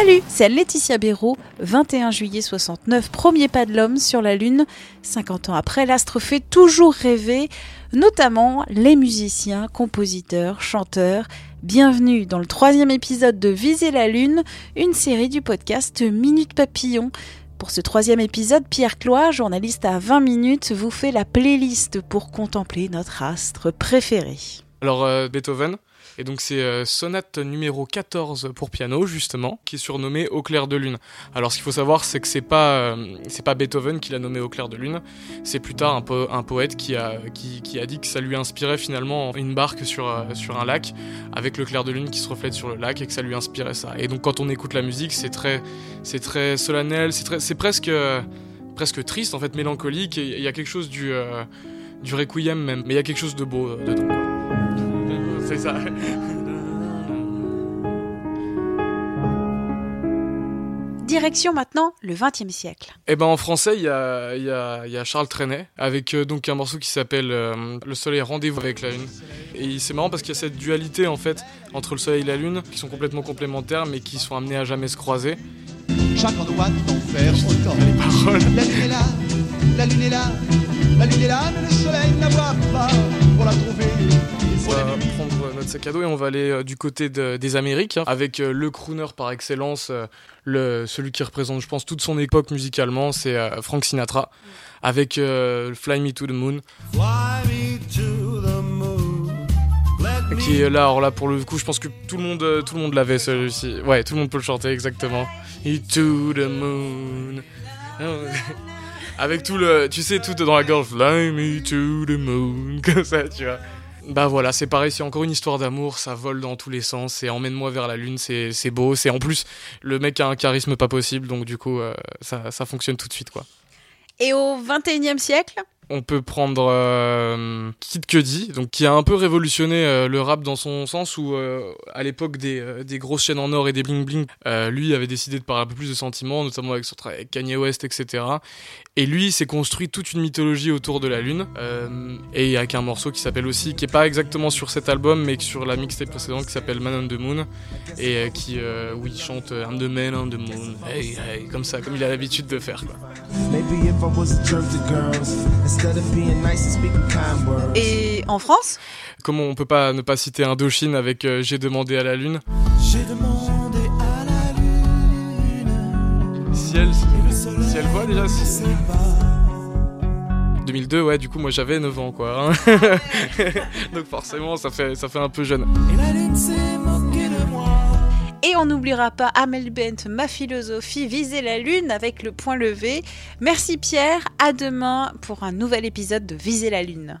Salut, c'est Laetitia Béraud, 21 juillet 69, premier pas de l'homme sur la Lune. 50 ans après, l'astre fait toujours rêver, notamment les musiciens, compositeurs, chanteurs. Bienvenue dans le troisième épisode de Viser la Lune, une série du podcast Minute Papillon. Pour ce troisième épisode, Pierre Cloy, journaliste à 20 minutes, vous fait la playlist pour contempler notre astre préféré. Alors euh, Beethoven, et donc c'est euh, sonate numéro 14 pour piano justement, qui est surnommée Au clair de lune. Alors ce qu'il faut savoir, c'est que c'est pas euh, c'est pas Beethoven qui l'a nommé Au clair de lune, c'est plus tard un, po- un poète qui a qui, qui a dit que ça lui inspirait finalement une barque sur euh, sur un lac avec le clair de lune qui se reflète sur le lac et que ça lui inspirait ça. Et donc quand on écoute la musique, c'est très c'est très solennel, c'est très c'est presque presque triste en fait, mélancolique. Il y a quelque chose du du requiem même, mais il y a quelque chose de beau dedans. Quoi. C'est ça. Direction maintenant le XXe siècle. Et ben en français, il y a, il y, a, il y a Charles Trenet avec euh, donc un morceau qui s'appelle euh, Le Soleil rendez-vous avec la Lune. Et c'est marrant parce qu'il y a cette dualité en fait entre le Soleil et la Lune qui sont complètement complémentaires mais qui sont amenés à jamais se croiser. Chacun doit en faire autant. Paroles. La lune est là, la lune est là, la lune est là, mais le sac à dos et on va aller euh, du côté de- des Amériques hein, avec euh, le crooner par excellence, euh, le, celui qui représente, je pense, toute son époque musicalement, c'est Frank Sinatra. Avec Fly Me to the Moon. Fly me to the moon. Let me qui est là alors là pour le coup je pense que tout le monde tout le monde l'avait celui-ci. Ouais tout le monde peut le chanter exactement. Et to the moon. Avec tout le tu sais tout dans la gorge fly me to the moon comme ça tu vois bah voilà c'est pareil c'est encore une histoire d'amour ça vole dans tous les sens et emmène-moi vers la lune c'est beau c'est en plus le mec a un charisme pas possible donc du coup euh, ça ça fonctionne tout de suite quoi. Et au XXIe siècle on peut prendre euh, Kid Cudi, donc qui a un peu révolutionné euh, le rap dans son sens où euh, à l'époque des, des grosses chaînes en or et des bling bling, lui avait décidé de parler un peu plus de sentiments, notamment avec son travail avec Kanye West, etc. Et lui s'est construit toute une mythologie autour de la lune, et avec un morceau qui s'appelle aussi, qui est pas exactement sur cet album, mais sur la mixtape précédente qui s'appelle Man on the Moon, et qui où il chante I'm the man on the moon, hey hey, comme ça, comme il a l'habitude de faire. Et en France Comment on peut pas ne pas citer Indochine avec euh, J'ai demandé à la lune J'ai demandé à la lune. Ciel, ciel quoi déjà si- sait pas. 2002, ouais, du coup, moi j'avais 9 ans, quoi. hein. Donc forcément, ça fait, ça fait un peu jeune. Et la lune Et on n'oubliera pas Amel Bent, ma philosophie, viser la lune avec le point levé. Merci Pierre, à demain pour un nouvel épisode de Viser la lune.